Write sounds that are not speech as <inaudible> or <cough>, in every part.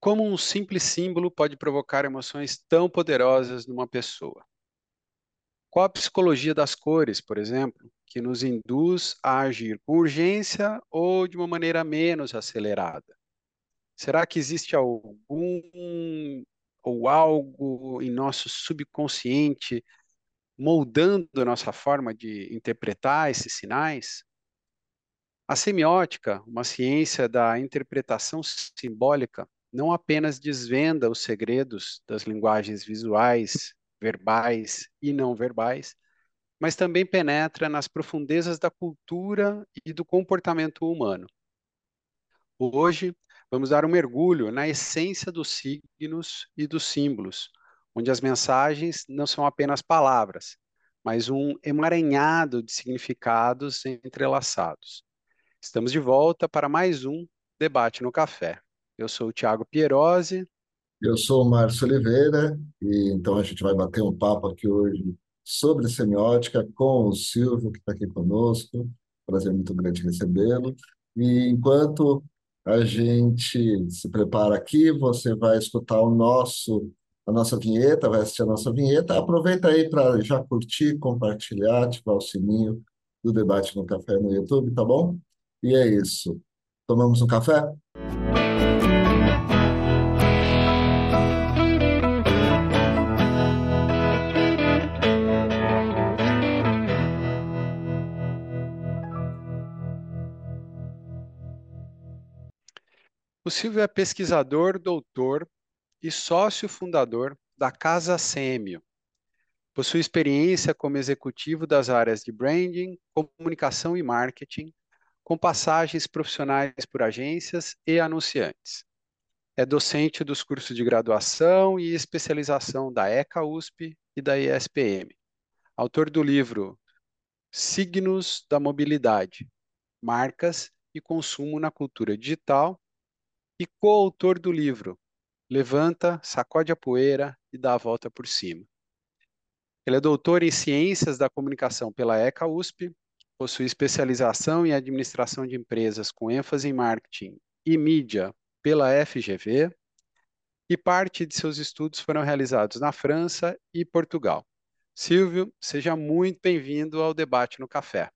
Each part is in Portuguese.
Como um simples símbolo pode provocar emoções tão poderosas numa pessoa? Qual a psicologia das cores, por exemplo, que nos induz a agir com urgência ou de uma maneira menos acelerada? Será que existe algum ou algo em nosso subconsciente moldando nossa forma de interpretar esses sinais? A semiótica, uma ciência da interpretação simbólica, não apenas desvenda os segredos das linguagens visuais, verbais e não verbais, mas também penetra nas profundezas da cultura e do comportamento humano. Hoje, vamos dar um mergulho na essência dos signos e dos símbolos, onde as mensagens não são apenas palavras, mas um emaranhado de significados entrelaçados. Estamos de volta para mais um Debate no Café. Eu sou o Tiago Pierosi. Eu sou o Márcio Oliveira, e então a gente vai bater um papo aqui hoje sobre semiótica com o Silvio, que está aqui conosco. Prazer muito grande recebê-lo. E enquanto a gente se prepara aqui, você vai escutar o nosso a nossa vinheta, vai assistir a nossa vinheta. Aproveita aí para já curtir, compartilhar, ativar o sininho do debate no café no YouTube, tá bom? E é isso. Tomamos um café? O Silvio é pesquisador, doutor e sócio fundador da Casa Sêmio. Possui experiência como executivo das áreas de branding, comunicação e marketing, com passagens profissionais por agências e anunciantes. É docente dos cursos de graduação e especialização da ECA USP e da ESPM. Autor do livro Signos da Mobilidade: Marcas e Consumo na Cultura Digital e coautor do livro Levanta, Sacode a Poeira e Dá a Volta por Cima. Ele é doutor em Ciências da Comunicação pela ECA USP, possui especialização em Administração de Empresas com ênfase em Marketing e Mídia pela FGV, e parte de seus estudos foram realizados na França e Portugal. Silvio, seja muito bem-vindo ao Debate no Café.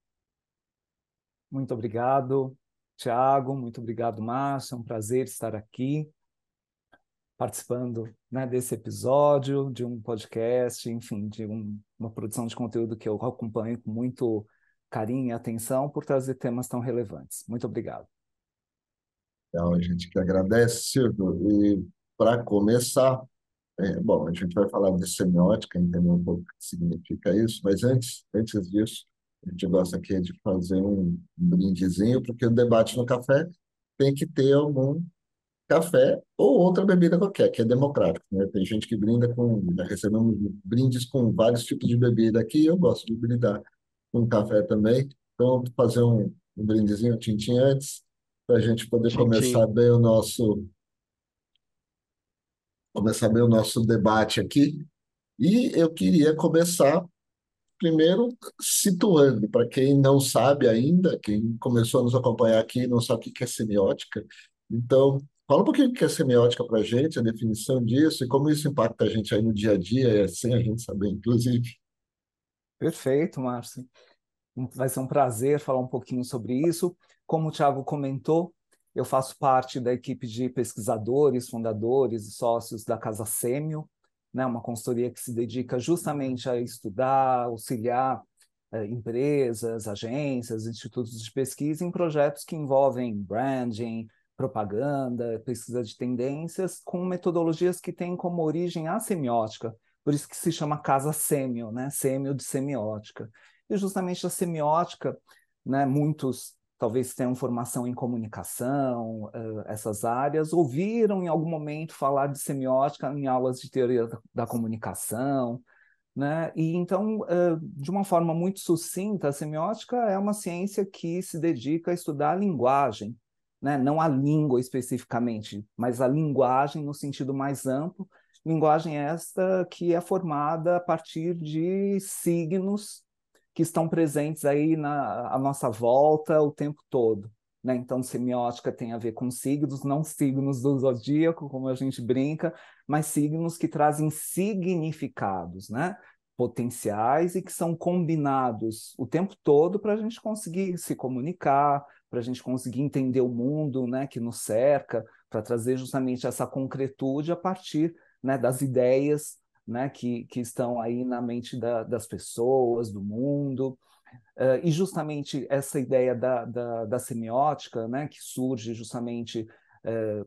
Muito obrigado. Tiago, muito obrigado, Márcio. É um prazer estar aqui participando né, desse episódio, de um podcast, enfim, de um, uma produção de conteúdo que eu acompanho com muito carinho e atenção por trazer temas tão relevantes. Muito obrigado. Então, a gente que agradece, Silvio. E para começar, é, bom, a gente vai falar de semiótica, entender um pouco o que significa isso, mas antes, antes disso, a gente gosta aqui de fazer um brindezinho, porque o debate no café tem que ter algum café ou outra bebida qualquer, que é democrático. Né? Tem gente que brinda com. Já recebemos brindes com vários tipos de bebida aqui, eu gosto de brindar com café também. Então, vou fazer um, um brindezinho, tintim antes, para a gente poder Tintim. começar bem o nosso. Começar bem o nosso debate aqui. E eu queria começar primeiro situando, para quem não sabe ainda, quem começou a nos acompanhar aqui não sabe o que é semiótica, então fala um pouquinho o que é semiótica para a gente, a definição disso e como isso impacta a gente aí no dia a dia, sem a gente saber, inclusive. Perfeito, Márcio. Vai ser um prazer falar um pouquinho sobre isso. Como o Thiago comentou, eu faço parte da equipe de pesquisadores, fundadores e sócios da Casa Sêmio, né, uma consultoria que se dedica justamente a estudar, auxiliar eh, empresas, agências, institutos de pesquisa em projetos que envolvem branding, propaganda, pesquisa de tendências, com metodologias que têm como origem a semiótica, por isso que se chama casa sêmio, né, sêmio de semiótica. E justamente a semiótica, né, muitos talvez tenham formação em comunicação, essas áreas, ouviram em algum momento falar de semiótica em aulas de teoria da, comunicação, né? E então, de uma forma muito sucinta, a semiótica é uma ciência que se dedica a estudar a linguagem, né? não a língua especificamente, mas a linguagem no sentido mais amplo, linguagem esta que é formada a partir de signos que estão presentes aí na nossa volta o tempo todo. né? Então, semiótica tem a ver com signos, não signos do zodíaco, como a gente brinca, mas signos que trazem significados, né? Potenciais e que são combinados o tempo todo para a gente conseguir se comunicar, para a gente conseguir entender o mundo, né, que nos cerca, para trazer justamente essa concretude a partir, né, das ideias, né, que, que estão aí na mente da, das pessoas, do mundo. Uh, e justamente essa ideia da, da, da, semiótica, né, que surge justamente, uh,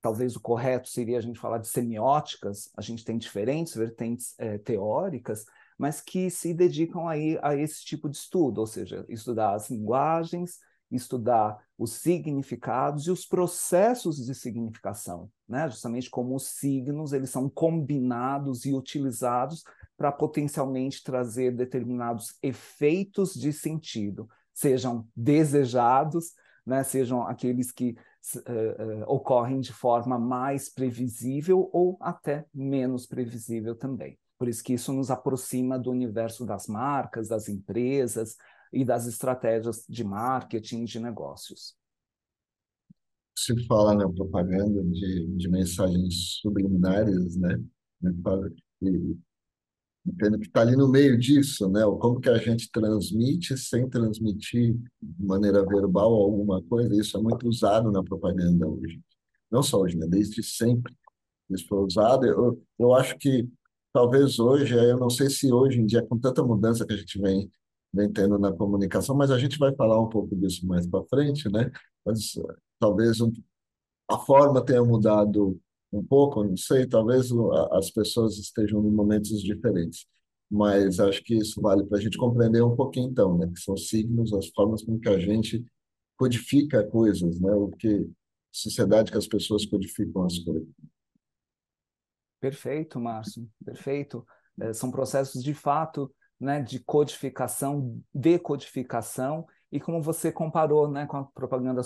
talvez o correto seria a gente falar de semióticas, a gente tem diferentes vertentes uh, teóricas, mas que se dedicam aí a esse tipo de estudo, ou seja, estudar as linguagens, estudar os significados e os processos de significação, né? justamente como os signos eles são combinados e utilizados para potencialmente trazer determinados efeitos de sentido, sejam desejados, né, sejam aqueles que uh, uh, ocorrem de forma mais previsível ou até menos previsível também. Por isso que isso nos aproxima do universo das marcas, das empresas e das estratégias de marketing de negócios. Se fala na propaganda de, de mensagens subliminares, né? E, entendo que está ali no meio disso, né? Como que a gente transmite sem transmitir de maneira verbal alguma coisa, isso é muito usado na propaganda hoje. Não só hoje, né? Desde sempre isso foi usado. Eu, eu acho que talvez hoje, eu não sei se hoje em dia, com tanta mudança que a gente vem, vem tendo na comunicação, mas a gente vai falar um pouco disso mais para frente, né? Mas talvez um, a forma tenha mudado um pouco, não sei, talvez as pessoas estejam em momentos diferentes. Mas acho que isso vale para a gente compreender um pouquinho, então, né? Que são signos, as formas com que a gente codifica coisas, né? O que sociedade que as pessoas codificam as coisas. Perfeito, Márcio, perfeito. É, são processos de fato, né, de codificação, decodificação, e como você comparou, né, com a propaganda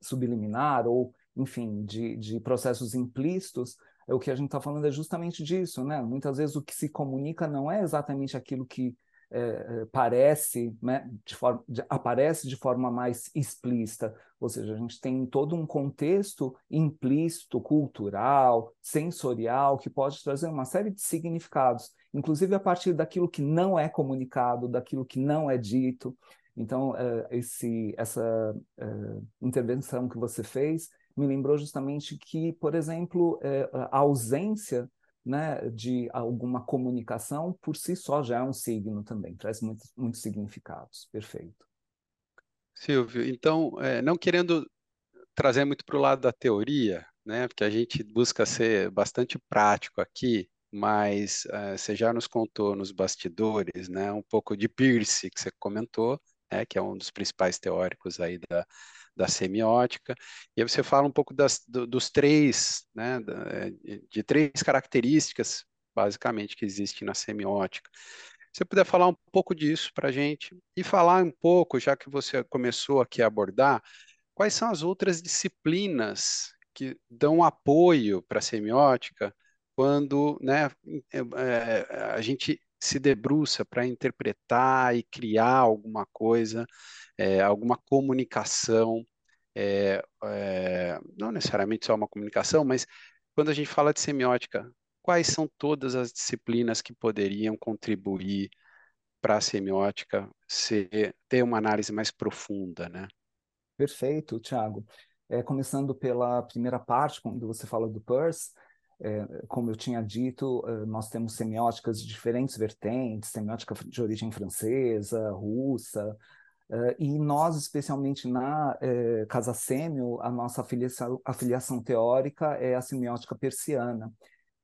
subliminar ou enfim, de, de processos implícitos, é o que a gente está falando é justamente disso, né? Muitas vezes o que se comunica não é exatamente aquilo que é, é, parece, né, de forma, de, aparece de forma mais explícita, ou seja, a gente tem todo um contexto implícito, cultural, sensorial, que pode trazer uma série de significados, inclusive a partir daquilo que não é comunicado, daquilo que não é dito. Então, é, esse, essa é, intervenção que você fez me lembrou justamente que, por exemplo, é, a ausência né, de alguma comunicação por si só já é um signo também, traz muitos, muitos significados. Perfeito. Silvio, então, é, não querendo trazer muito para o lado da teoria, né, porque a gente busca ser bastante prático aqui, mas é, você já nos contou nos bastidores, né, um pouco de Peirce, que você comentou, né, que é um dos principais teóricos aí da, da semiótica, e aí você fala um pouco das, do, dos três, né, de, de três características, basicamente, que existem na semiótica. Se você puder falar um pouco disso para a gente e falar um pouco, já que você começou aqui a abordar, quais são as outras disciplinas que dão apoio para a semiótica quando né, é, é, a gente se debruça para interpretar e criar alguma coisa é, alguma comunicação, é, é, não necessariamente só uma comunicação, mas quando a gente fala de semiótica, quais são todas as disciplinas que poderiam contribuir para a semiótica ser, ter uma análise mais profunda, né? Perfeito, Tiago. É, começando pela primeira parte, quando você fala do Peirce, como eu tinha dito, é, nós temos semióticas de diferentes vertentes, semiótica de origem francesa, russa, Uh, e nós, especialmente na Casa Sêmio, a nossa afiliação, afiliação, teórica é a semiótica persiana,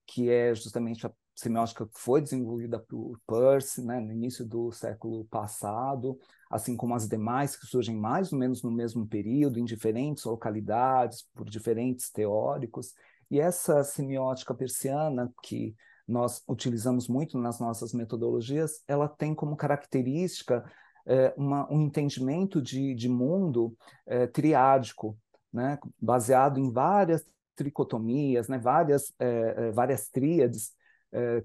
que é justamente a semiótica que foi desenvolvida por Peirce né, no início do século passado, assim como as demais que surgem mais ou menos no mesmo período, em diferentes localidades, por diferentes teóricos. E essa semiótica persiana, que nós utilizamos muito nas nossas metodologias, ela tem como característica é, uma, um entendimento de, de mundo é, triádico, né? baseado em várias tricotomias, né? várias, é, várias tríades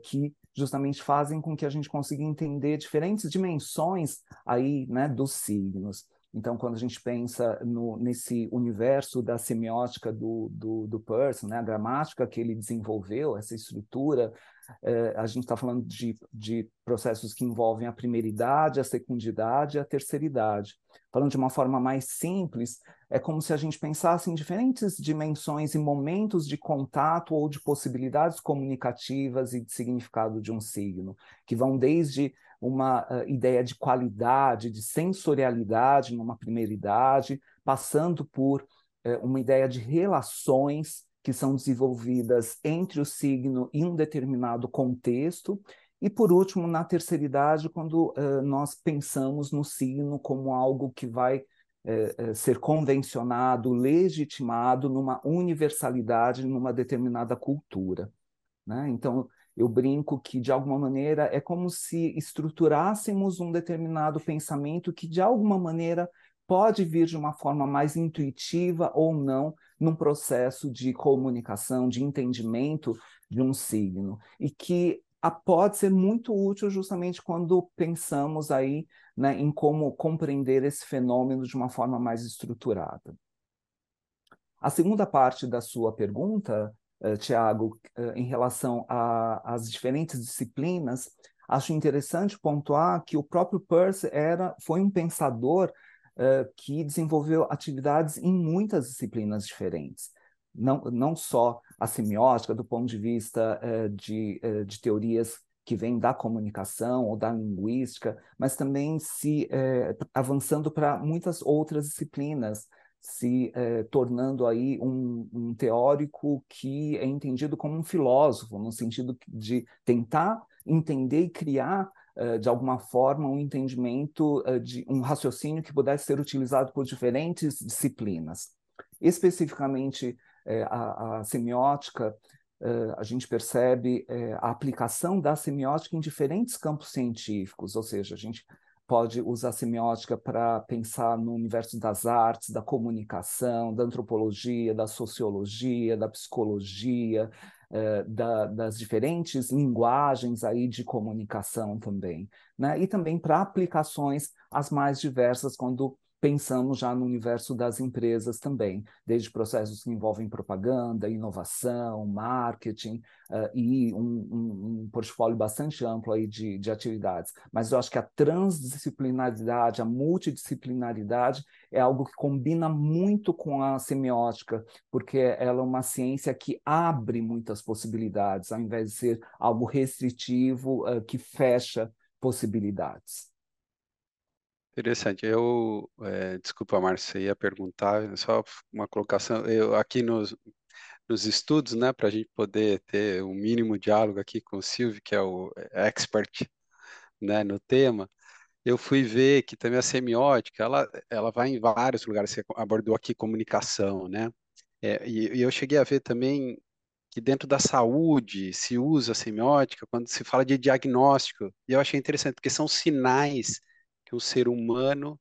que justamente fazem com que a gente consiga entender diferentes dimensões aí né, dos signos. Então, quando a gente pensa no, nesse universo da semiótica do, do, do Peirce, né, a gramática que ele desenvolveu, essa estrutura, é, a gente está falando de, de processos que envolvem a primeiridade, a secundidade e a terceiridade. Falando de uma forma mais simples, é como se a gente pensasse em diferentes dimensões e momentos de contato ou de possibilidades comunicativas e de significado de um signo, que vão desde uma uh, ideia de qualidade, de sensorialidade numa primeira idade, passando por uh, uma ideia de relações que são desenvolvidas entre o signo e um determinado contexto, e por último, na terceira idade, quando uh, nós pensamos no signo como algo que vai ser convencionado, legitimado numa universalidade, numa determinada cultura. Né? Então, eu brinco que, de alguma maneira, é como se estruturássemos um determinado pensamento que, de alguma maneira, pode vir de uma forma mais intuitiva ou não num processo de comunicação, de entendimento de um signo, e que pode ser muito útil justamente quando pensamos aí né, em como compreender esse fenômeno de uma forma mais estruturada. A segunda parte da sua pergunta uh, Tiago, uh, em relação às diferentes disciplinas, acho interessante pontuar que o próprio Peirce era, foi um pensador uh, que desenvolveu atividades em muitas disciplinas diferentes. Não, não só a semiótica, do ponto de vista de, de teorias que vêm da comunicação ou da linguística, mas também se avançando para muitas outras disciplinas, se eh, tornando aí um, um, teórico que é entendido como um filósofo, no sentido de tentar entender e criar, eh, de alguma forma, um entendimento eh, de um raciocínio que pudesse ser utilizado por diferentes disciplinas. Especificamente, a, a, semiótica, a gente percebe a aplicação da semiótica em diferentes campos científicos, ou seja, a gente pode usar semiótica para pensar no universo das artes, da comunicação, da antropologia, da sociologia, da psicologia, eh, da, das diferentes linguagens aí de comunicação também, né? E também para aplicações as mais diversas quando pensamos já no universo das empresas também, desde processos que envolvem propaganda, inovação, marketing uh, e um, um, um, portfólio bastante amplo aí de, de atividades. Mas eu acho que a transdisciplinaridade, a multidisciplinaridade é algo que combina muito com a semiótica, porque ela é uma ciência que abre muitas possibilidades, ao invés de ser algo restritivo uh, que fecha possibilidades. Interessante. Eu, é, desculpa, Márcia, ia perguntar, só uma colocação. Eu aqui nos, nos estudos, né, para a gente poder ter um mínimo diálogo aqui com o Silvio, que é o expert, né, no tema, eu fui ver que também a semiótica, ela, ela vai em vários lugares. Você abordou aqui comunicação, né? É, e, e eu cheguei a ver também que dentro da saúde se usa a semiótica quando se fala de diagnóstico. E eu achei interessante, porque são sinais que o ser humano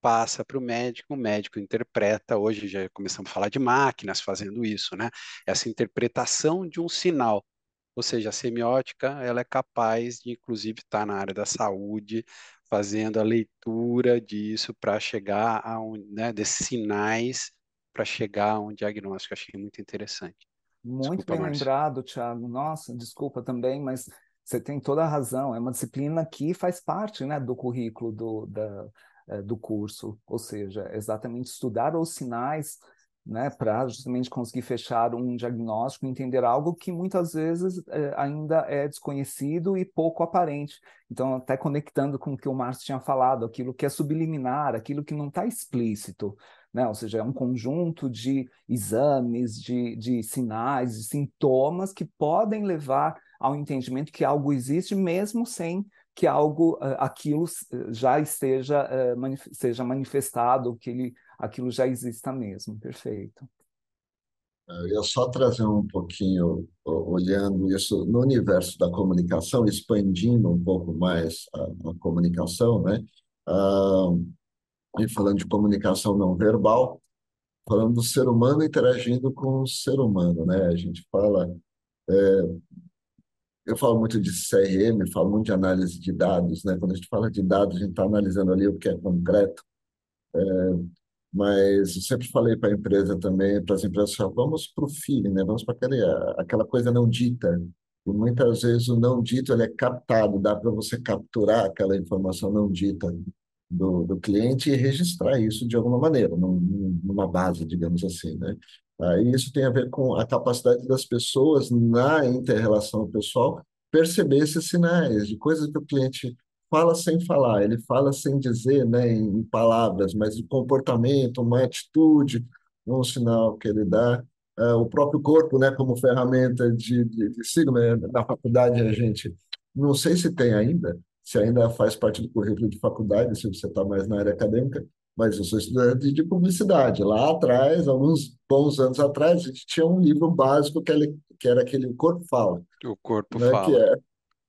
passa para o médico, o médico interpreta, hoje já começamos a falar de máquinas fazendo isso, né? Essa interpretação de um sinal. Ou seja, a semiótica, ela é capaz de, inclusive, estar na área da saúde, fazendo a leitura disso para chegar a um, né, desses sinais para chegar a um diagnóstico. Achei muito interessante. Muito desculpa, bem lembrado, Thiago. Nossa, desculpa também, mas você tem toda a razão, é uma disciplina que faz parte né, do currículo do, da, eh, do curso, ou seja, exatamente estudar os sinais né, para justamente conseguir fechar um diagnóstico, entender algo que muitas vezes é, ainda é desconhecido e pouco aparente. Então, até conectando com o que o Márcio tinha falado, aquilo que é subliminar, aquilo que não está explícito, né? ou seja, é um conjunto de exames, de, de sinais, de sintomas que podem levar ao entendimento que algo existe, mesmo sem que algo, uh, aquilo já esteja uh, manif seja manifestado, que ele, aquilo já exista mesmo. Perfeito. Eu ia só trazer um pouquinho, olhando isso no universo da comunicação, expandindo um pouco mais a, a comunicação, né? Ah, e falando de comunicação não verbal, falando do ser humano interagindo com o ser humano, né? A gente fala é, eu falo muito de CRM, falo muito de análise de dados, né? Quando a gente fala de dados, a gente está analisando ali o que é concreto, É, mas eu sempre falei para a empresa também, para as empresas, vamos para o feeling, né? Vamos para aquela, aquela coisa não dita. E muitas vezes o não dito ele é captado, dá para você capturar aquela informação não dita do, do cliente e registrar isso de alguma maneira, num, numa base, digamos assim, né? Aí isso tem a ver com a capacidade das pessoas na inter-relação pessoal perceber esses sinais de coisas que o cliente fala sem falar, ele fala sem dizer, né, em palavras, mas o comportamento, uma atitude, um sinal que ele dá, uh, o próprio corpo, né, como ferramenta de, de, de signo, né, na faculdade a gente, não sei se tem ainda, se ainda faz parte do currículo de faculdade, se você está mais na área acadêmica, mas eu sou estudante de publicidade. Lá atrás, alguns bons anos atrás, a gente tinha um livro básico que, ele, que era aquele O Corpo Fala. O Corpo né, Fala. Que é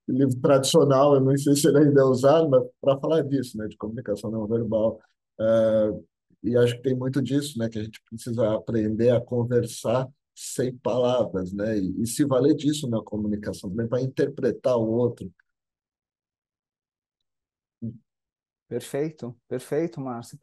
livro tradicional, eu não sei se ele ainda é usado, mas para falar disso, né, de comunicação não verbal. Uh, e acho que tem muito disso, né, que a gente precisa aprender a conversar sem palavras, né, e, e se valer disso na comunicação também para interpretar o outro. Perfeito, perfeito, Márcio.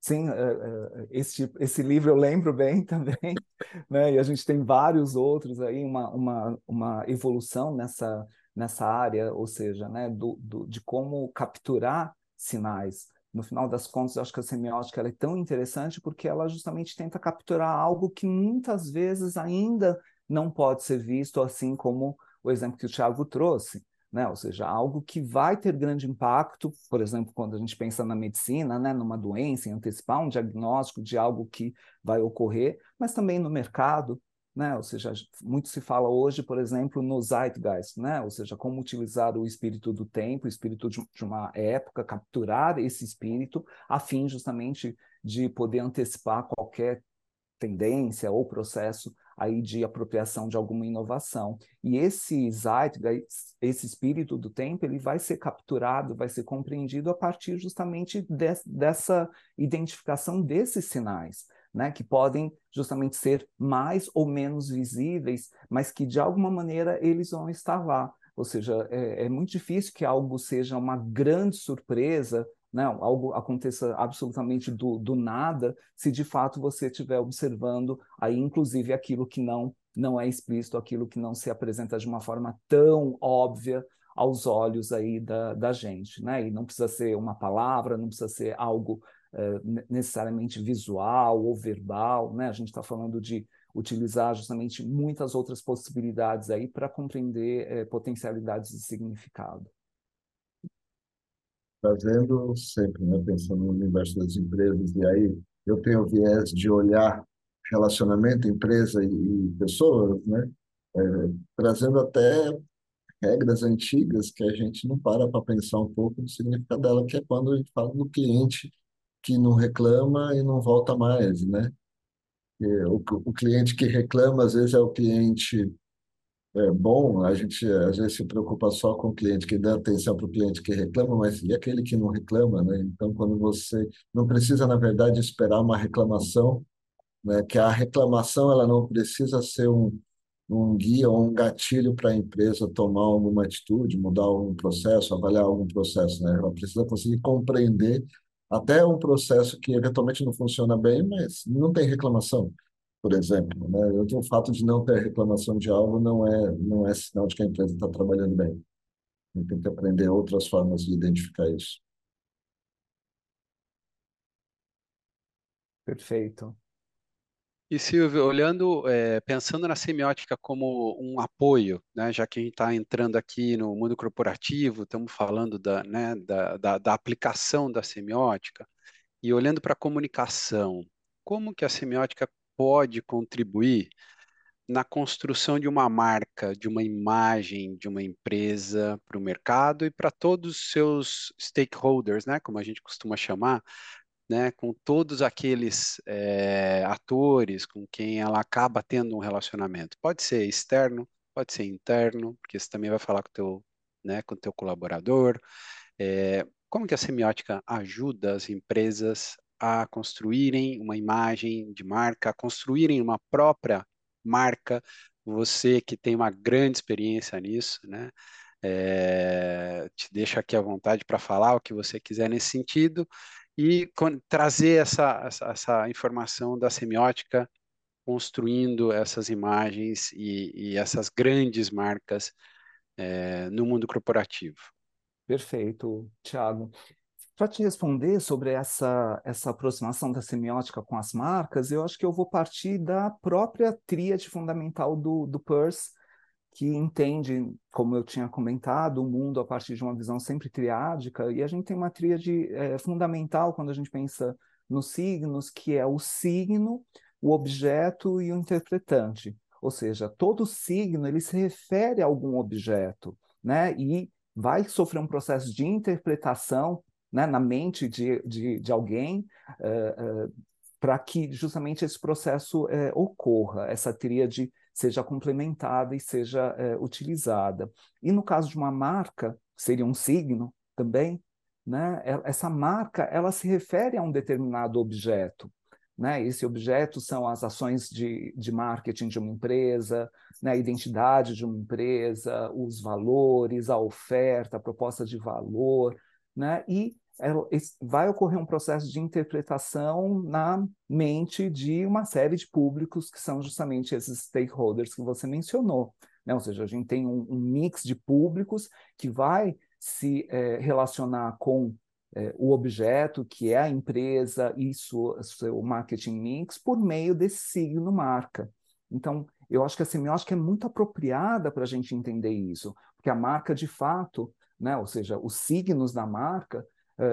Sim, é, é, esse, esse livro eu lembro bem <laughs> também, né? E a gente tem vários outros aí, uma, uma, uma evolução nessa, nessa área, ou seja, né, do, do, de como capturar sinais. No final das contas, eu acho que a semiótica é tão interessante porque ela justamente tenta capturar algo que muitas vezes ainda não pode ser visto, assim como o exemplo que o Tiago trouxe. Né? Ou seja, algo que vai ter grande impacto, por exemplo, quando a gente pensa na medicina, né? numa doença, em antecipar um diagnóstico de algo que vai ocorrer, mas também no mercado, né? Ou seja, muito se fala hoje, por exemplo, no zeitgeist, né? Ou seja, como utilizar o espírito do tempo, o espírito de, de uma época, capturar esse espírito, a fim justamente de poder antecipar qualquer tendência ou processo aí de apropriação de alguma inovação. E esse zeitgeist, esse espírito do tempo, ele vai ser capturado, vai ser compreendido a partir justamente de, dessa identificação desses sinais né, que podem justamente ser mais ou menos visíveis, mas que de alguma maneira eles vão estar lá. Ou seja, é, é muito difícil que algo seja uma grande surpresa, né, algo aconteça absolutamente do, do nada, se de fato você estiver observando aí, inclusive, aquilo que não não é explícito, aquilo que não se apresenta de uma forma tão óbvia aos olhos aí da, da gente, né? E não precisa ser uma palavra, não precisa ser algo eh, necessariamente visual ou verbal, né? A gente está falando de utilizar justamente muitas outras possibilidades aí para compreender eh, potencialidades de significado. Trazendo sempre, né, pensando no universo das empresas, e aí eu tenho o viés de olhar relacionamento empresa e, e pessoas, né? É, trazendo até regras antigas que a gente não para para pensar um pouco do significado dela, que é quando a gente fala do cliente que não reclama e não volta mais, né? O, o cliente que reclama, às vezes, é o cliente é, bom, a gente às vezes se preocupa só com o cliente, que dá atenção para o cliente que reclama, mas e aquele que não reclama, né? Então, quando você não precisa, na verdade, esperar uma reclamação, né? Que a reclamação ela não precisa ser um, um guia ou um gatilho para a empresa tomar alguma atitude, mudar algum processo, avaliar algum processo, né? Ela precisa conseguir compreender até um processo que eventualmente não funciona bem, mas não tem reclamação, por exemplo. Né? O fato de não ter reclamação de algo não é, não é sinal de que a empresa está trabalhando bem. Tem que aprender outras formas de identificar isso. Perfeito. E Silvio, olhando, é, pensando na semiótica como um apoio, né, já que a gente está entrando aqui no mundo corporativo, estamos falando da, né, da, da, da aplicação da semiótica, e olhando para a comunicação, como que a semiótica pode contribuir na construção de uma marca, de uma imagem de uma empresa para o mercado e para todos os seus stakeholders, né, como a gente costuma chamar, né, com todos aqueles é, atores com quem ela acaba tendo um relacionamento. Pode ser externo, pode ser interno, porque você também vai falar com teu, né, com teu colaborador. É, como que a semiótica ajuda as empresas a construírem uma imagem de marca, a construírem uma própria marca? Você que tem uma grande experiência nisso, né? É, te deixo aqui à vontade para falar o que você quiser nesse sentido e trazer essa, essa, essa, informação da semiótica, construindo essas imagens e, e essas grandes marcas é, no mundo corporativo. Perfeito, Thiago. Para te responder sobre essa, essa aproximação da semiótica com as marcas, eu acho que eu vou partir da própria tríade fundamental do, do Peirce, que entende, como eu tinha comentado, o mundo a partir de uma visão sempre triádica, e a gente tem uma tríade é, fundamental quando a gente pensa nos signos, que é o signo, o objeto e o interpretante. Ou seja, todo signo ele se refere a algum objeto, né? E vai sofrer um processo de interpretação né, na mente de, de, de alguém uh, uh, para que justamente esse processo uh, ocorra, essa tríade seja complementada e seja é, utilizada. E no caso de uma marca, seria um signo também, né? essa marca ela se refere a um determinado objeto. Né? Esse objeto são as ações de, de marketing de uma empresa, né? a identidade de uma empresa, os valores, a oferta, a proposta de valor, né? e é, vai ocorrer um processo de interpretação na mente de uma série de públicos que são justamente esses stakeholders que você mencionou. Né? Ou seja, a gente tem um, um mix de públicos que vai se é, relacionar com é, o objeto, que é a empresa e sua, seu marketing mix, por meio desse signo marca. Então, eu acho que a semiótica é muito apropriada para a gente entender isso, porque a marca, de fato, né, ou seja, os signos da marca,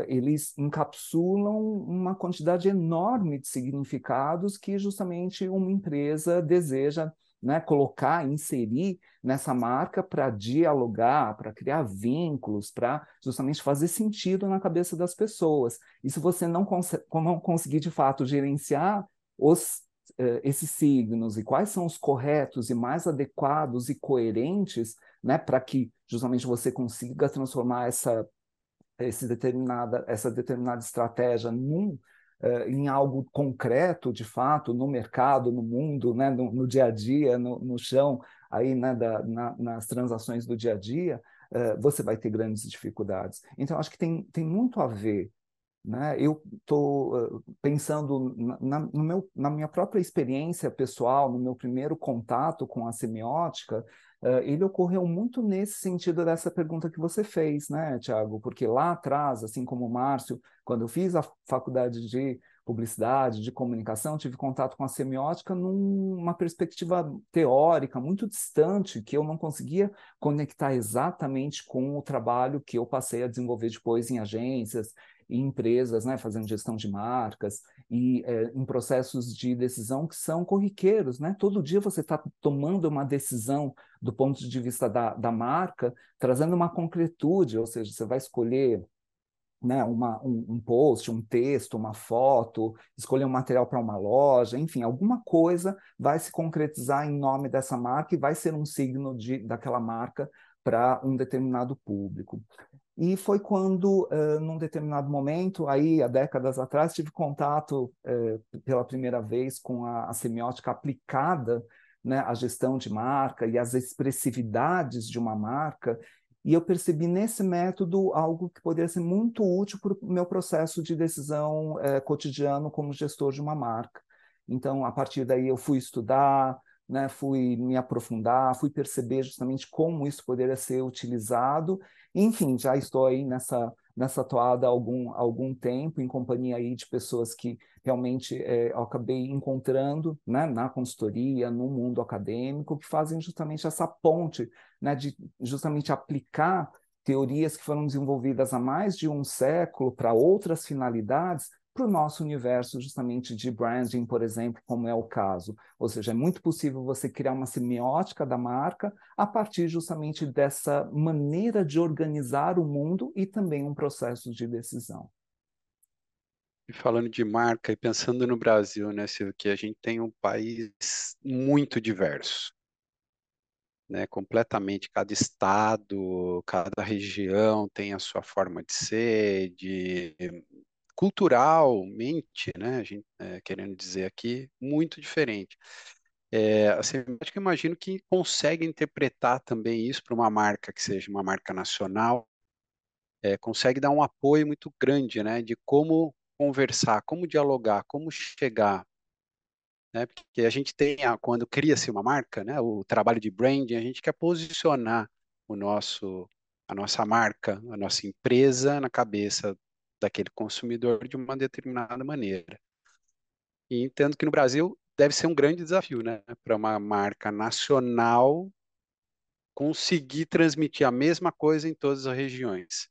eles encapsulam uma quantidade enorme de significados que justamente uma empresa deseja né, colocar, inserir nessa marca para dialogar, para criar vínculos, para justamente fazer sentido na cabeça das pessoas. E se você não, cons não conseguir de fato gerenciar os, uh, esses signos e quais são os corretos e mais adequados e coerentes, né, para que justamente você consiga transformar essa esse determinada, essa determinada estratégia num, uh, em algo concreto, de fato, no mercado, no mundo, né, no, no dia a dia, no, no chão, aí, né, da, na, nas transações do dia a dia, uh, você vai ter grandes dificuldades. Então, acho que tem, tem muito a ver né? Eu estou pensando na, no meu, na minha própria experiência pessoal, no meu primeiro contato com a semiótica, Uh, ele ocorreu muito nesse sentido dessa pergunta que você fez, né, Tiago? Porque lá atrás, assim como o Márcio, quando eu fiz a faculdade de publicidade, de comunicação, tive contato com a semiótica numa perspectiva teórica muito distante, que eu não conseguia conectar exatamente com o trabalho que eu passei a desenvolver depois em agências em empresas, né, fazendo gestão de marcas e é, em processos de decisão que são corriqueiros, né? Todo dia você está tomando uma decisão do ponto de vista da, da marca, trazendo uma concretude, ou seja, você vai escolher né, uma, um, um, post, um texto, uma foto, escolher um material para uma loja, enfim, alguma coisa vai se concretizar em nome dessa marca e vai ser um signo de, daquela marca para um determinado público. E foi quando, uh, num determinado momento, aí há décadas atrás, tive contato uh, pela primeira vez com a, a semiótica aplicada né, à gestão de marca e às expressividades de uma marca, e eu percebi nesse método algo que poderia ser muito útil para o meu processo de decisão uh, cotidiano como gestor de uma marca. Então, a partir daí, eu fui estudar, né, fui me aprofundar, fui perceber justamente como isso poderia ser utilizado enfim, já estou aí nessa, nessa toada há algum, algum tempo, em companhia aí de pessoas que realmente é, eu acabei encontrando né, na consultoria, no mundo acadêmico, que fazem justamente essa ponte né, de justamente aplicar teorias que foram desenvolvidas há mais de um século para outras finalidades, para o nosso universo justamente de branding, por exemplo, como é o caso. Ou seja, é muito possível você criar uma semiótica da marca a partir justamente dessa maneira de organizar o mundo e também um processo de decisão. E falando de marca e pensando no Brasil, né, Silvio, que a gente tem um país muito diverso. Né, completamente, cada estado, cada região tem a sua forma de ser, de culturalmente, né, a gente, é, querendo dizer aqui, muito diferente. É, acho que eu imagino que consegue interpretar também isso para uma marca que seja uma marca nacional, é, consegue dar um apoio muito grande, né, de como conversar, como dialogar, como chegar, né? Porque a gente tem, a, quando cria-se uma marca, né? O trabalho de branding, a gente quer posicionar o nosso, a nossa marca, a nossa empresa na cabeça daquele consumidor de uma determinada maneira. E entendo que no Brasil deve ser um grande desafio, né? Para uma marca nacional conseguir transmitir a mesma coisa em todas as regiões.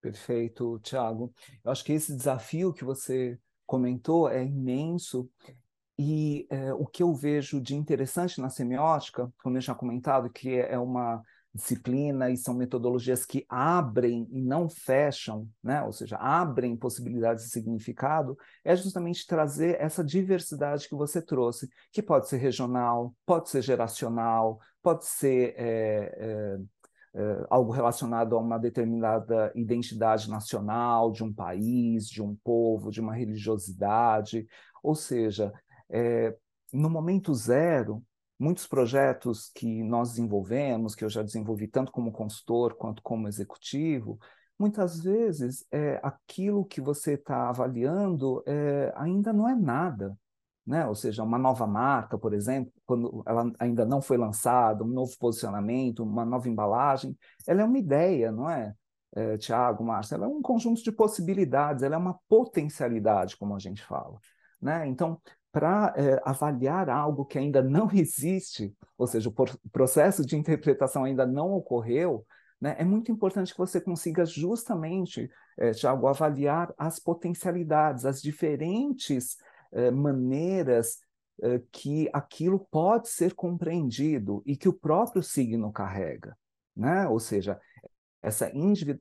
Perfeito, Thiago. Eu acho que esse desafio que você comentou é imenso e é, o que eu vejo de interessante na semiótica, como eu já comentado, que é uma disciplina e são metodologias que abrem e não fecham, né? ou seja, abrem possibilidades de significado, é justamente trazer essa diversidade que você trouxe, que pode ser regional, pode ser geracional, pode ser é, é, é, algo relacionado a uma determinada identidade nacional de um país, de um povo, de uma religiosidade, ou seja, é, no momento zero, muitos projetos que nós desenvolvemos, que eu já desenvolvi tanto como consultor quanto como executivo, muitas vezes é, aquilo que você está avaliando é, ainda não é nada. Né? Ou seja, uma nova marca, por exemplo, quando ela ainda não foi lançada, um novo posicionamento, uma nova embalagem, ela é uma ideia, não é? é Tiago, Márcio, ela é um conjunto de possibilidades, ela é uma potencialidade, como a gente fala. Né? Então, para é, avaliar algo que ainda não existe, ou seja, o processo de interpretação ainda não ocorreu, né, é muito importante que você consiga justamente, é, Tiago, avaliar as potencialidades, as diferentes é, maneiras é, que aquilo pode ser compreendido e que o próprio signo carrega. Né? Ou seja, essa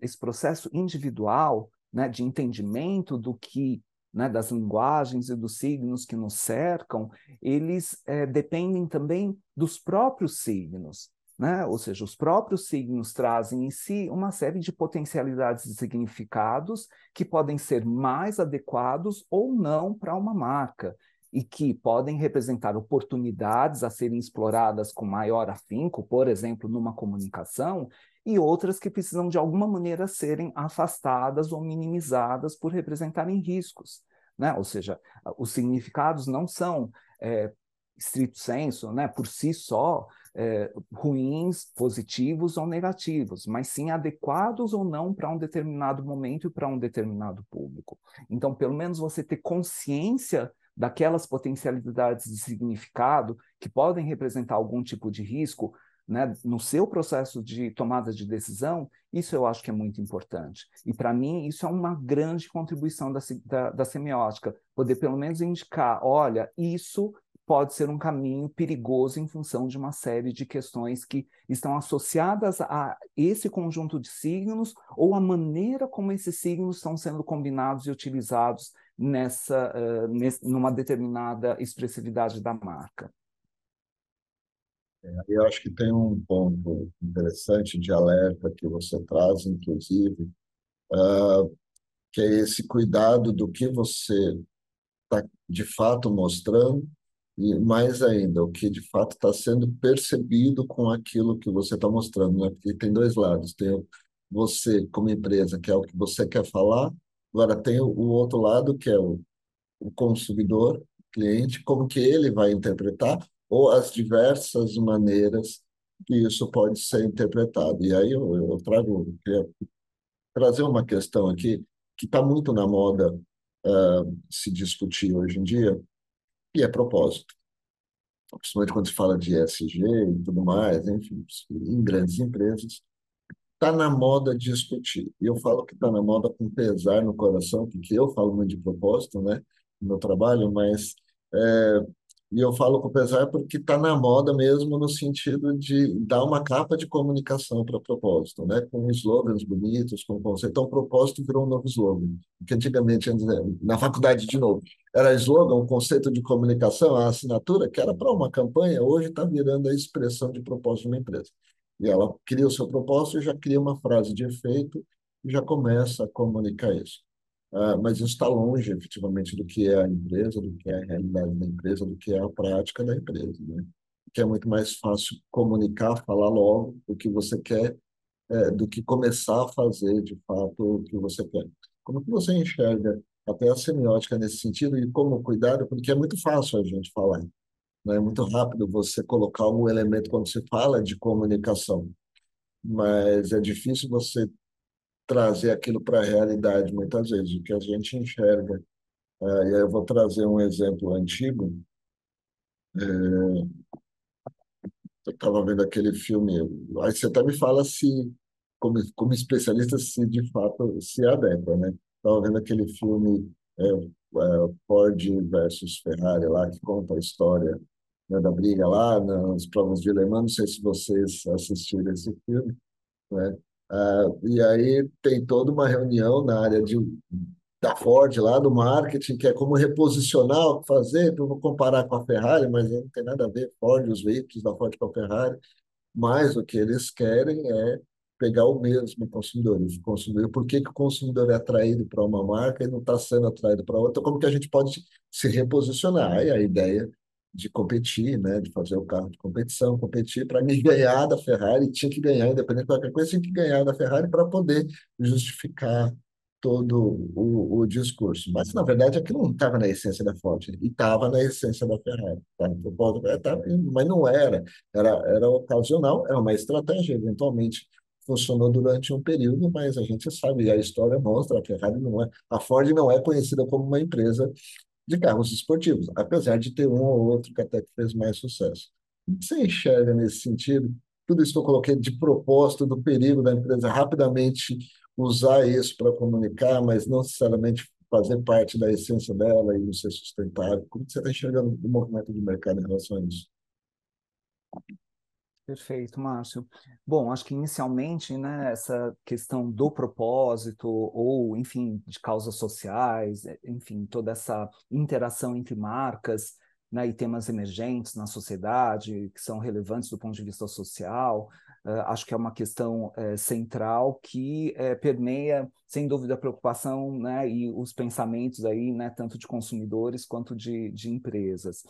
esse processo individual né, de entendimento do que né, das linguagens e dos signos que nos cercam, eles é, dependem também dos próprios signos. Né? Ou seja, os próprios signos trazem em si uma série de potencialidades e significados que podem ser mais adequados ou não para uma marca e que podem representar oportunidades a serem exploradas com maior afinco, por exemplo, numa comunicação, e outras que precisam de alguma maneira serem afastadas ou minimizadas por representarem riscos. Né? Ou seja, os significados não são, é, estrito senso, né, por si só, é, ruins, positivos ou negativos, mas sim adequados ou não para um determinado momento e para um determinado público. Então, pelo menos você ter consciência daquelas potencialidades de significado que podem representar algum tipo de risco, né, no seu processo de tomada de decisão, isso eu acho que é muito importante. E para mim, isso é uma grande contribuição da, da, da, semiótica, poder pelo menos indicar: olha, isso pode ser um caminho perigoso em função de uma série de questões que estão associadas a esse conjunto de signos ou a maneira como esses signos estão sendo combinados e utilizados nessa, uh, nesse, numa determinada expressividade da marca. É, eu acho que tem um ponto interessante de alerta que você traz, inclusive, uh, que é esse cuidado do que você está de fato mostrando e mais ainda o que de fato está sendo percebido com aquilo que você está mostrando, né? Porque tem dois lados, tem você como empresa que é o que você quer falar, agora tem o, outro lado que é o, o consumidor, cliente, como que ele vai interpretar ou as diversas maneiras que isso pode ser interpretado. E aí eu, eu trago, eu trazer uma questão aqui que está muito na moda uh, se discutir hoje em dia, e é propósito. Principalmente quando se fala de ESG e tudo mais, enfim, em grandes empresas, está na moda discutir. E eu falo que está na moda com pesar no coração, porque eu falo muito de propósito, né, no meu trabalho, mas é, e eu falo com pesar porque está na moda mesmo no sentido de dar uma capa de comunicação para propósito, né? com slogans bonitos, com conceito. Então, propósito virou um novo slogan. Porque antigamente, na faculdade, de novo, era slogan, o conceito de comunicação, a assinatura, que era para uma campanha, hoje está virando a expressão de propósito de uma empresa. E ela cria o seu propósito já cria uma frase de efeito e já começa a comunicar isso. Uh, mas isso está longe, efetivamente, do que é a empresa, do que é a realidade da empresa, do que é a prática da empresa. Né? Que é muito mais fácil comunicar, falar logo o que você quer, é, do que começar a fazer, de fato, o que você quer. Como que você enxerga até a semiótica nesse sentido e como cuidado? Porque é muito fácil a gente falar, né? É muito rápido você colocar algum elemento quando se fala de comunicação, mas é difícil você trazer aquilo para a realidade muitas vezes, o que a gente enxerga. É, e aí eu vou trazer um exemplo antigo. É, eu estava vendo aquele filme, aí você até me fala se, como, como especialista, se de fato se adequa, né? Estava vendo aquele filme é, é, Ford versus Ferrari lá, que conta a história né, da briga lá nas provas de Le Mans, não sei se vocês assistiram esse filme, né? Ah, e aí tem toda uma reunião na área de, da Ford lá, do marketing, que é como reposicionar, o que fazer, eu vou comparar com a Ferrari, mas não tem nada a ver, Ford, os veículos da Ford com a Ferrari, mas o que eles querem é pegar o mesmo consumidor. O consumidor por que, que o consumidor é atraído para uma marca e não está sendo atraído para outra? Como que a gente pode se reposicionar? E a ideia de competir, né, de fazer o carro de competição, competir para ganhar da Ferrari, tinha que ganhar, independente de qualquer coisa, tinha que ganhar da Ferrari para poder justificar todo o, o, discurso. Mas, na verdade, aquilo não estava na essência da Ford, e estava na essência da Ferrari. Tá? Mas não era. era. Era ocasional, era uma estratégia, eventualmente funcionou durante um período, mas a gente sabe, e a história mostra, a Ferrari não é, a Ford não é conhecida como uma empresa de carros esportivos, apesar de ter um ou outro que até fez mais sucesso. O que você enxerga nesse sentido? Tudo isso que eu coloquei de propósito do perigo da empresa rapidamente usar isso para comunicar, mas não necessariamente fazer parte da essência dela e não ser sustentável. Como você está enxergando o movimento de mercado em relação a isso? Perfeito, Márcio. Bom, acho que inicialmente, né, essa questão do propósito, ou, enfim, de causas sociais, é, enfim, toda essa interação entre marcas, né, e temas emergentes na sociedade, que são relevantes do ponto de vista social, uh, acho que é uma questão uh, central que uh, permeia, sem dúvida, a preocupação né, e os pensamentos aí, né, tanto de consumidores quanto de, de empresas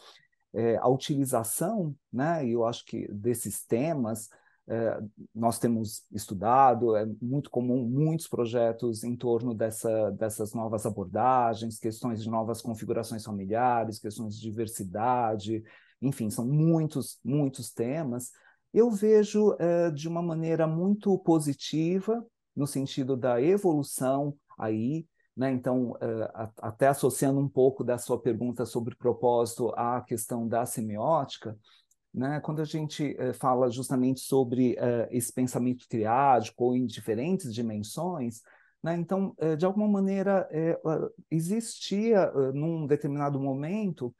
é, a utilização, né, e eu acho que desses temas, é, nós temos estudado, é muito comum muitos projetos em torno dessa, dessas novas abordagens, questões de novas configurações familiares, questões de diversidade, enfim, são muitos, muitos temas. Eu vejo é, de uma maneira muito positiva, no sentido da evolução aí, né? Então, uh, até associando um pouco da sua pergunta sobre propósito à questão da semiótica, né? quando a gente uh, fala justamente sobre uh, esse pensamento triádico ou em diferentes dimensões, né? então, de alguma maneira, existia, num determinado momento,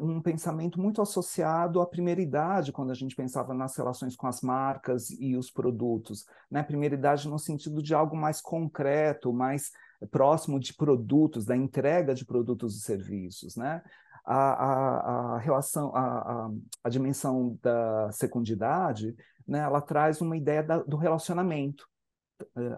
um pensamento muito associado à primeira idade, quando a gente pensava nas relações com as marcas e os produtos. Né? Primeira idade no sentido de algo mais concreto, mais próximo de produtos, da entrega de produtos e serviços, né? A, a, a relação, a, a, a, dimensão da secundidade, né, ela traz uma ideia da, do relacionamento,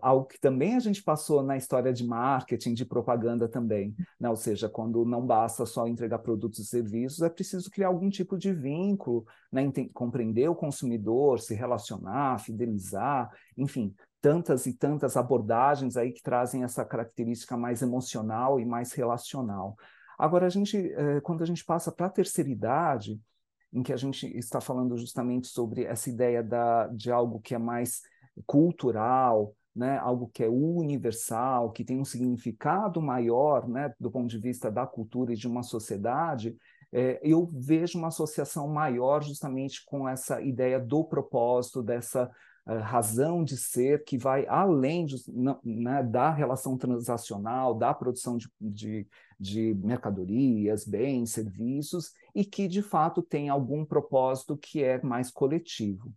algo que também a gente passou na história de marketing, de propaganda também, né? ou seja, quando não basta só entregar produtos e serviços, é preciso criar algum tipo de vínculo, né? compreender o consumidor, se relacionar, fidelizar, enfim, tantas e tantas abordagens aí que trazem essa característica mais emocional e mais relacional. Agora, a gente, eh, quando a gente passa para a terceira idade, em que a gente está falando justamente sobre essa ideia da, de algo que é mais cultural, né, algo que é universal, que tem um significado maior né, do ponto de vista da cultura e de uma sociedade, é, eu vejo uma associação maior justamente com essa ideia do propósito, dessa razão de ser que vai além de, né, da relação transacional, da produção de, de, de, mercadorias, bens, serviços, e que de fato tem algum propósito que é mais coletivo.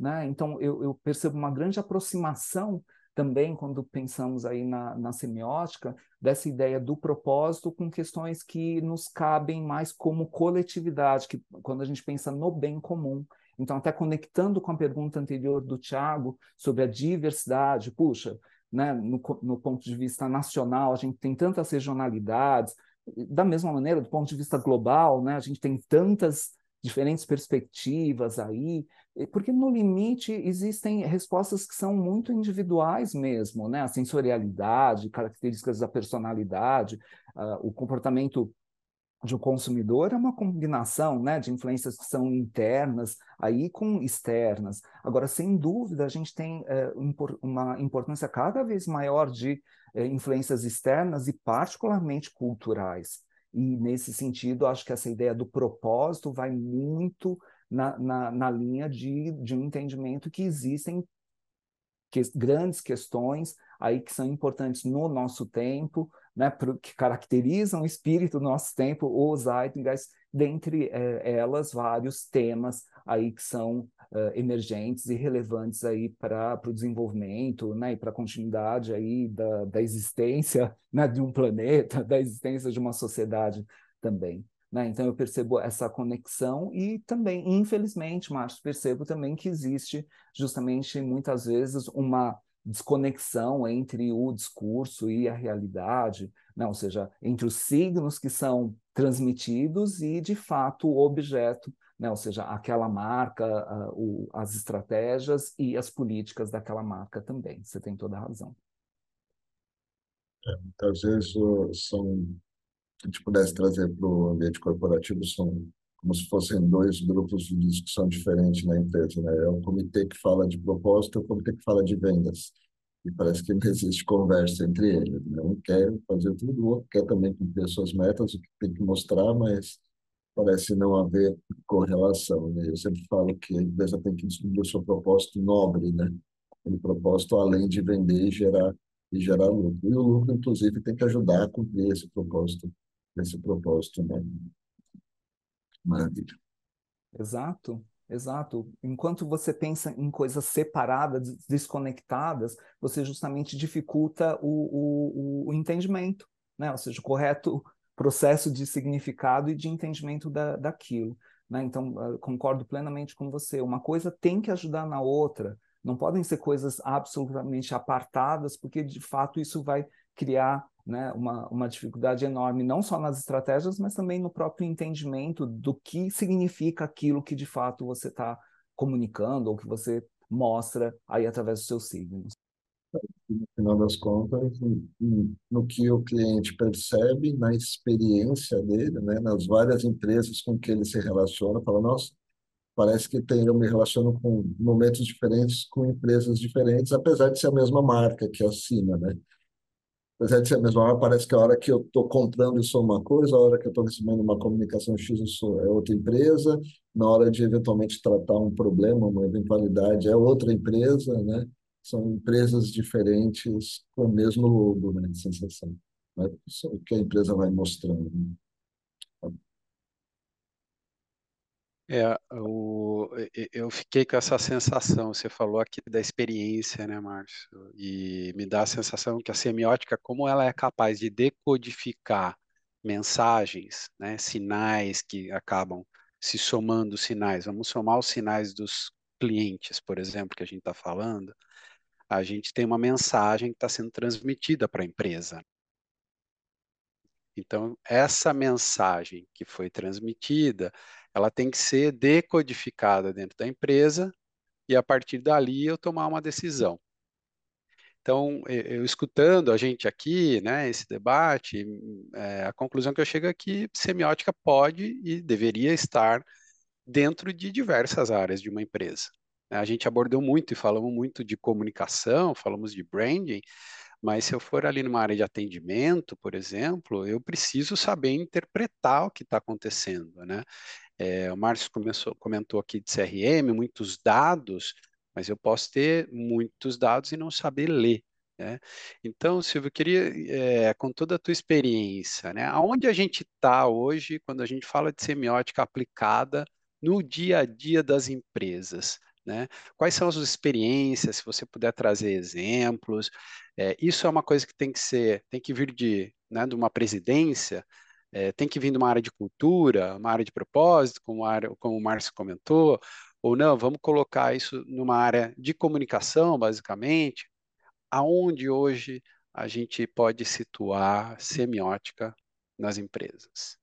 Né? Então, eu, eu percebo uma grande aproximação também quando pensamos aí na, na, semiótica, dessa ideia do propósito com questões que nos cabem mais como coletividade, que quando a gente pensa no bem comum. Então, até conectando com a pergunta anterior do Tiago sobre a diversidade, puxa, né, no, no, ponto de vista nacional, a gente tem tantas regionalidades, da mesma maneira, do ponto de vista global, né, a gente tem tantas diferentes perspectivas aí, porque no limite existem respostas que são muito individuais mesmo, né? A sensorialidade, características da personalidade, uh, o comportamento de um consumidor é uma combinação né, de influências que são internas aí com externas. Agora, sem dúvida, a gente tem é, uma importância cada vez maior de é, influências externas e particularmente culturais. E, nesse sentido, acho que essa ideia do propósito vai muito na, na, na linha de, de um entendimento que existem que, grandes questões aí que são importantes no nosso tempo, né, que caracterizam o espírito do nosso tempo, o Zeitgeist, dentre eh, elas vários temas aí que são uh, emergentes e relevantes aí para o desenvolvimento, né, e para a continuidade aí da, da existência <laughs> né, de um planeta, da existência de uma sociedade também. Né? Então eu percebo essa conexão e também, infelizmente, Márcio, percebo também que existe justamente muitas vezes uma desconexão entre o discurso e a realidade, né? ou seja, entre os signos que são transmitidos e, de fato, o objeto, né? ou seja, aquela marca, uh, o, as estratégias e as políticas daquela marca também. Você tem toda a razão. É, muitas vezes são, se a gente pudesse trazer para o ambiente corporativo, são como se fossem dois grupos de discussão diferentes na empresa. Né? É o comitê que fala de propósito e o comitê que fala de vendas. E parece que não existe conversa entre eles. Né? Um quer fazer tudo, o outro quer também cumprir as suas metas, o que tem que mostrar, mas parece não haver correlação. Né? Eu sempre falo que a empresa tem que descobrir o seu propósito nobre, né? O propósito além de vender e gerar, e gerar lucro. E o lucro, inclusive, tem que ajudar a cumprir esse propósito, esse propósito né? Maravilha. Exato, exato. Enquanto você pensa em coisas separadas, desconectadas, você justamente dificulta o, o, o entendimento, né? ou seja, o correto <laughs> processo de significado e de entendimento da, daquilo. Né? Então, concordo plenamente com você. Uma coisa tem que ajudar na outra. Não podem ser coisas absolutamente apartadas, porque de fato isso vai criar né, uma, uma dificuldade enorme, não só nas estratégias, mas também no próprio entendimento do que significa aquilo que de fato você está comunicando ou que você mostra aí através dos seus signos. No final das contas, no que o cliente percebe, na experiência dele, né, nas várias empresas com que ele se relaciona, fala, nossa, parece que tem, eu me relaciono com momentos diferentes, com empresas diferentes, apesar de ser a mesma marca que assina, né? Apesar de ser a mesma hora, parece que a hora que eu estou comprando isso é uma coisa, a hora que eu estou recebendo uma comunicação X é outra empresa, na hora de eventualmente tratar um problema, uma eventualidade, é outra empresa, né? São empresas diferentes com o mesmo logo, né? De sensação. Né? Isso é o que a empresa vai mostrando. Né? É, o, eu fiquei com essa sensação, você falou aqui da experiência, né, Márcio? E me dá a sensação que a semiótica, como ela é capaz de decodificar mensagens, né, sinais que acabam se somando sinais. Vamos somar os sinais dos clientes, por exemplo, que a gente está falando. A gente tem uma mensagem que está sendo transmitida para a empresa. Então, essa mensagem que foi transmitida, ela tem que ser decodificada dentro da empresa e a partir dali eu tomar uma decisão. Então, eu escutando a gente aqui, né, esse debate, é, a conclusão que eu chego é que semiótica pode e deveria estar dentro de diversas áreas de uma empresa. A gente abordou muito e falamos muito de comunicação, falamos de branding, mas se eu for ali numa área de atendimento, por exemplo, eu preciso saber interpretar o que está acontecendo, né? É, o Márcio começou, comentou aqui de CRM, muitos dados, mas eu posso ter muitos dados e não saber ler. Né? Então, Silvio, eu queria, é, com toda a tua experiência, né, aonde a gente está hoje quando a gente fala de semiótica aplicada no dia a dia das empresas? Né? Quais são as experiências, se você puder trazer exemplos? É, isso é uma coisa que tem que ser, tem que vir de, né, de uma presidência, é, tem que vir de uma área de cultura, uma área de propósito, como, área, como o Márcio comentou, ou não, vamos colocar isso numa área de comunicação, basicamente, aonde hoje a gente pode situar semiótica nas empresas.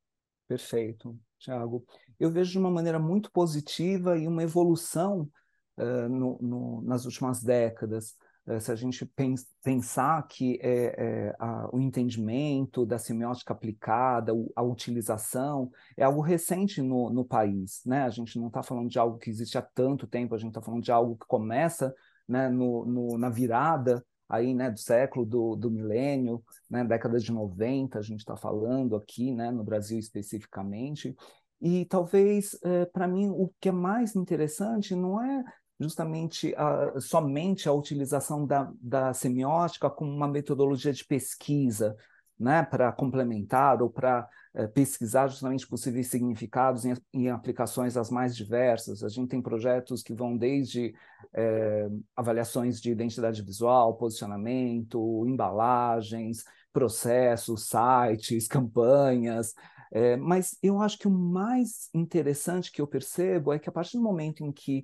Perfeito, Tiago. eu vejo de uma maneira muito positiva e uma evolução uh, no, no, nas últimas décadas. Uh, se a gente pens pensar que é, é, a, o entendimento da semiótica aplicada, a utilização, é algo recente no, no país. Né? A gente não está falando de algo que existe há tanto tempo, a gente está falando de algo que começa né, no, no, na virada aí, né, do século, do, do milênio, né, década de 90, a gente está falando aqui, né, no Brasil especificamente, e talvez, é, para mim, o que é mais interessante não é justamente a, somente a utilização da, da semiótica como uma metodologia de pesquisa, né, para complementar ou para é, pesquisar justamente possíveis significados em, em, aplicações as mais diversas. A gente tem projetos que vão desde é, avaliações de identidade visual, posicionamento, embalagens, processos, sites, campanhas. É, mas eu acho que o mais interessante que eu percebo é que a partir do momento em que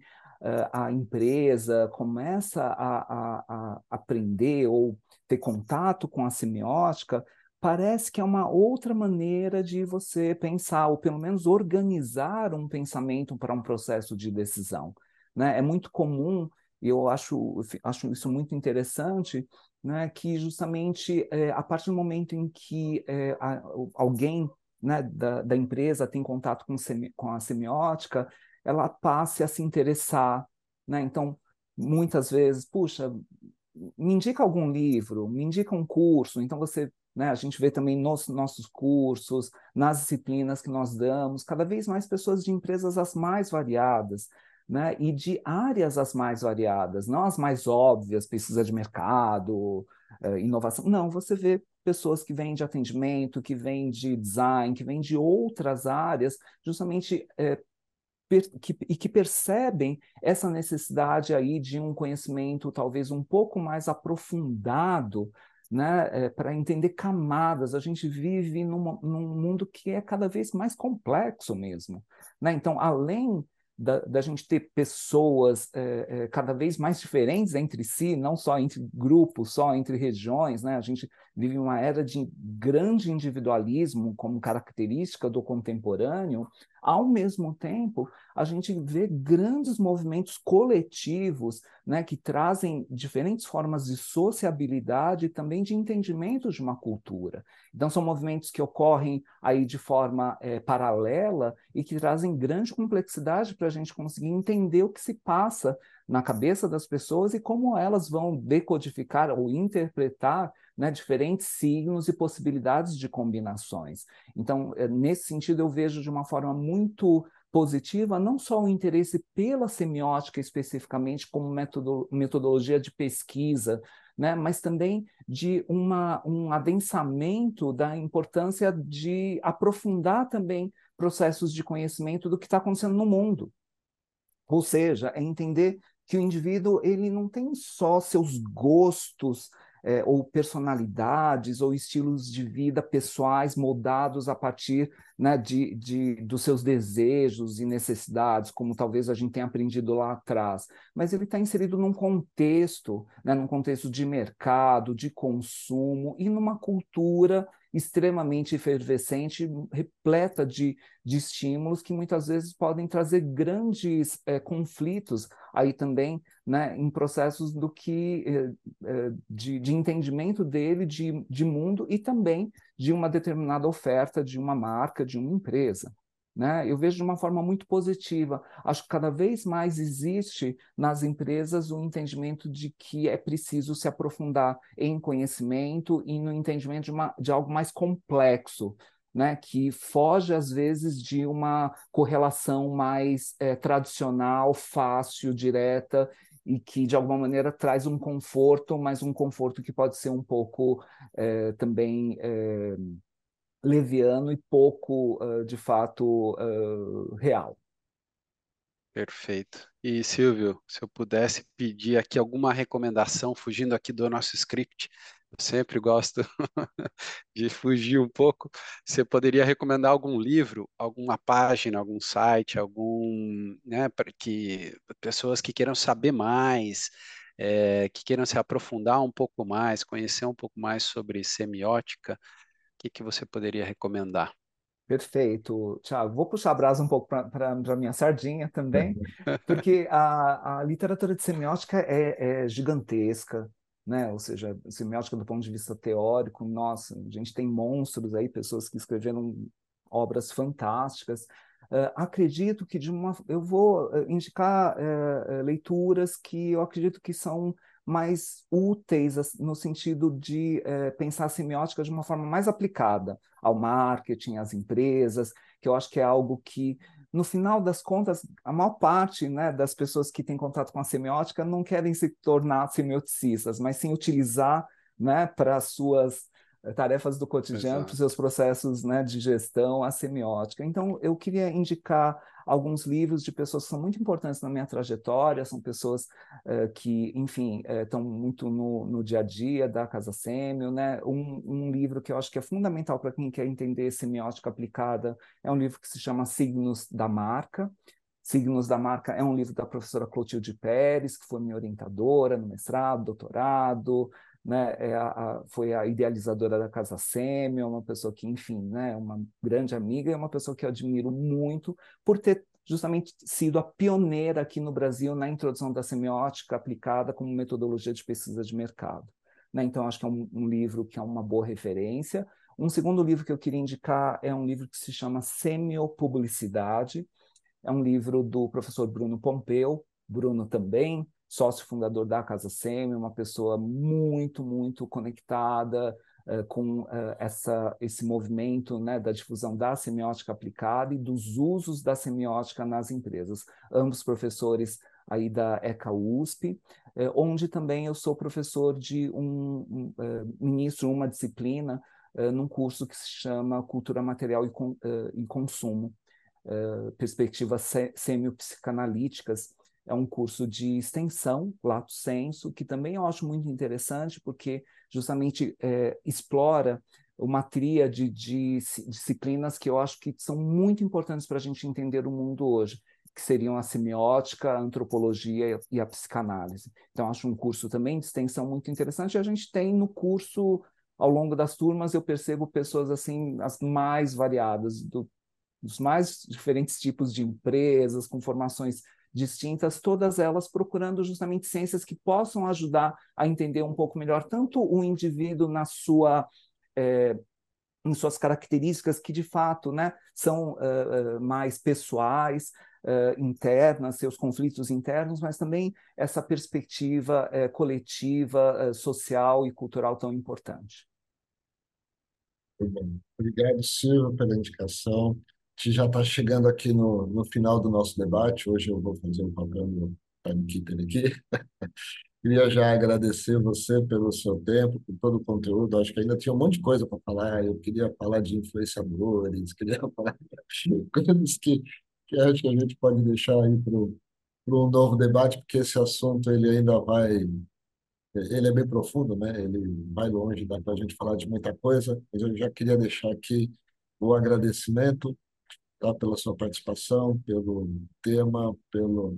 a empresa começa a, a, a aprender ou ter contato com a semiótica, parece que é uma outra maneira de você pensar, ou pelo menos organizar um pensamento para um processo de decisão. Né? É muito comum, e eu acho, acho isso muito interessante, né, que justamente é, a partir do momento em que é, a, alguém né, da, da, empresa tem contato com, semi, com a semiótica, ela passe a se interessar. Né? Então, muitas vezes, puxa, me indica algum livro, me indica um curso, então você né? A gente vê também nos nossos cursos, nas disciplinas que nós damos, cada vez mais pessoas de empresas as mais variadas, né? e de áreas as mais variadas, não as mais óbvias, pesquisa de mercado, eh, inovação. Não, você vê pessoas que vêm de atendimento, que vêm de design, que vêm de outras áreas, justamente é, que, e que percebem essa necessidade aí de um conhecimento talvez um pouco mais aprofundado né, é, para entender camadas. A gente vive num, mundo que é cada vez mais complexo mesmo. Né? Então, além da, da gente ter pessoas é, é, cada vez mais diferentes entre si, não só entre grupos, só entre regiões, né? a gente vive uma era de grande individualismo como característica do contemporâneo, ao mesmo tempo, a gente vê grandes movimentos coletivos né, que trazem diferentes formas de sociabilidade e também de entendimento de uma cultura. Então, são movimentos que ocorrem aí de forma é, paralela e que trazem grande complexidade para a gente conseguir entender o que se passa na cabeça das pessoas e como elas vão decodificar ou interpretar né, diferentes signos e possibilidades de combinações. Então, eh, nesse sentido, eu vejo de uma forma muito positiva não só o interesse pela semiótica especificamente como metodo, metodologia de pesquisa, né, mas também de uma, um adensamento da importância de aprofundar também processos de conhecimento do que está acontecendo no mundo. Ou seja, é entender que o indivíduo ele não tem só seus gostos é, ou personalidades ou estilos de vida pessoais moldados a partir né, de, de, dos seus desejos e necessidades, como talvez a gente tenha aprendido lá atrás, mas ele está inserido num contexto, né, num contexto de mercado, de consumo e numa cultura extremamente efervescente, repleta de, de estímulos que muitas vezes podem trazer grandes é, conflitos aí também né, em processos do que é, de, de, entendimento dele de, de mundo e também de uma determinada oferta de uma marca, de uma empresa. Né? Eu vejo de uma forma muito positiva. Acho que cada vez mais existe nas empresas o entendimento de que é preciso se aprofundar em conhecimento e no entendimento de, uma, de algo mais complexo, né? que foge, às vezes, de uma correlação mais é, tradicional, fácil, direta, e que, de alguma maneira, traz um conforto, mas um conforto que pode ser um pouco é, também. É, leviano e pouco, uh, de fato, uh, real. Perfeito. E Silvio, se eu pudesse pedir aqui alguma recomendação, fugindo aqui do nosso script, eu sempre gosto <laughs> de fugir um pouco. Você poderia recomendar algum livro, alguma página, algum site, algum, né, para que pessoas que queiram saber mais, é, que queiram se aprofundar um pouco mais, conhecer um pouco mais sobre semiótica, que, que você poderia recomendar? Perfeito, Tiago. Vou puxar a brasa um pouco para a minha sardinha também, <laughs> porque a, a literatura de semiótica é, é, gigantesca, né? Ou seja, semiótica do ponto de vista teórico, nossa, a gente tem monstros aí, pessoas que escreveram obras fantásticas. Uh, acredito que de uma, eu vou uh, indicar uh, leituras que eu acredito que são mais úteis no sentido de é, pensar a semiótica de uma forma mais aplicada ao marketing, às empresas, que eu acho que é algo que, no final das contas, a maior parte né, das pessoas que têm contato com a semiótica não querem se tornar semioticistas, mas sim utilizar né, para suas tarefas do cotidiano, para os seus processos né, de gestão, a semiótica. Então, eu queria indicar alguns livros de pessoas que são muito importantes na minha trajetória, são pessoas uh, que, enfim, estão uh, muito no, no, dia a dia da Casa Sêmio, né? Um, um, livro que eu acho que é fundamental para quem quer entender semiótica aplicada é um livro que se chama Signos da Marca. Signos da Marca é um livro da professora Clotilde Pérez, que foi minha orientadora no mestrado, doutorado, né, é a, a, foi a idealizadora da Casa Sêmio, é uma pessoa que, enfim, né, é uma grande amiga e uma pessoa que eu admiro muito por ter justamente sido a pioneira aqui no Brasil na introdução da semiótica aplicada como metodologia de pesquisa de mercado. Né? Então, acho que é um, um livro que é uma boa referência. Um segundo livro que eu queria indicar é um livro que se chama Semiopublicidade. É um livro do professor Bruno Pompeu, Bruno também sócio fundador da Casa Semi, uma pessoa muito, muito conectada uh, com uh, essa, esse movimento né, da difusão da semiótica aplicada e dos usos da semiótica nas empresas. Ambos professores aí da ECA USP, eh, onde também eu sou professor de um, um ministro uma disciplina num curso que se chama Cultura Material e, com, e Consumo, perspectivas semiopsicanalíticas, é um curso de extensão, lato senso, que também eu acho muito interessante, porque justamente é, explora uma tríade de disciplinas que eu acho que são muito importantes para a gente entender o mundo hoje, que seriam a semiótica, a antropologia e a psicanálise. Então, acho um curso também de extensão muito interessante. E a gente tem no curso, ao longo das turmas, eu percebo pessoas assim, as mais variadas, do, dos mais diferentes tipos de empresas, com formações distintas, todas elas procurando justamente ciências que possam ajudar a entender um pouco melhor tanto o indivíduo na sua é, em suas características que de fato né, são uh, mais pessoais, uh, internas, seus conflitos internos, mas também essa perspectiva coletiva, social e cultural tão importante. Obrigado, Silvio, pela indicação gente já está chegando aqui no, no final do nosso debate. Hoje eu vou fazer o papel do timekeeper aqui. <laughs> Queria já agradecer você pelo seu tempo, por todo o conteúdo. Acho que ainda tinha um monte de coisa para falar. Eu queria falar de influenciadores, <laughs> queria falar de coisas que, que acho que a gente pode deixar aí para um novo debate, porque esse assunto ele ainda vai. Ele é bem profundo, né? Ele vai longe, dá para a gente falar de muita coisa, mas eu já queria deixar aqui o agradecimento tá? pela sua participação, pelo tema, pela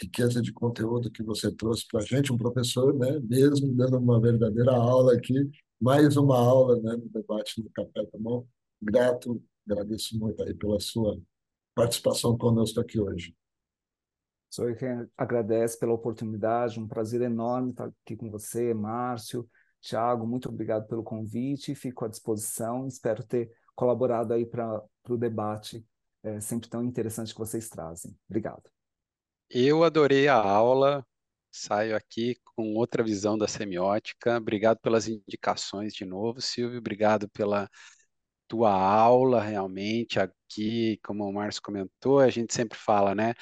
riqueza de conteúdo que você trouxe para a gente, um professor, né, mesmo dando uma verdadeira aula aqui, mais uma aula né, no debate do Café tá bom? Grato, agradeço muito aí pela sua participação conosco aqui hoje. Sou eu quem agradece pela oportunidade, um prazer enorme estar aqui com você, Márcio, Tiago, muito obrigado pelo convite, fico à disposição, espero ter colaborado aí para o debate é sempre tão interessante que vocês trazem. Obrigado. Eu adorei a aula, saio aqui com outra visão da semiótica. Obrigado pelas indicações de novo, Silvio. Obrigado pela tua aula, realmente. Aqui, como o Márcio comentou, a gente sempre fala, né?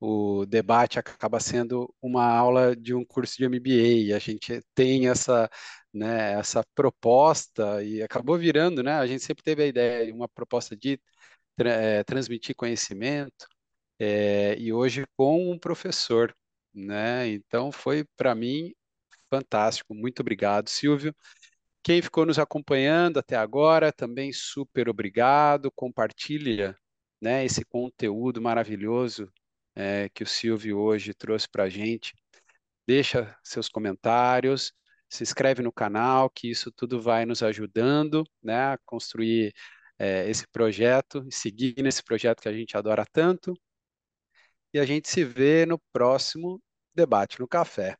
O debate acaba sendo uma aula de um curso de MBA, e a gente tem essa, né, essa proposta e acabou virando, né? A gente sempre teve a ideia de uma proposta de tra é, transmitir conhecimento, é, e hoje com um professor, né? Então foi para mim fantástico. Muito obrigado, Silvio. Quem ficou nos acompanhando até agora, também super obrigado. Compartilha, né, esse conteúdo maravilhoso é, que o Silvio hoje trouxe para a gente. Deixa seus comentários, se inscreve no canal, que isso tudo vai nos ajudando, né, a construir é, esse projeto, seguir nesse projeto que a gente adora tanto. E a gente se vê no próximo debate no café.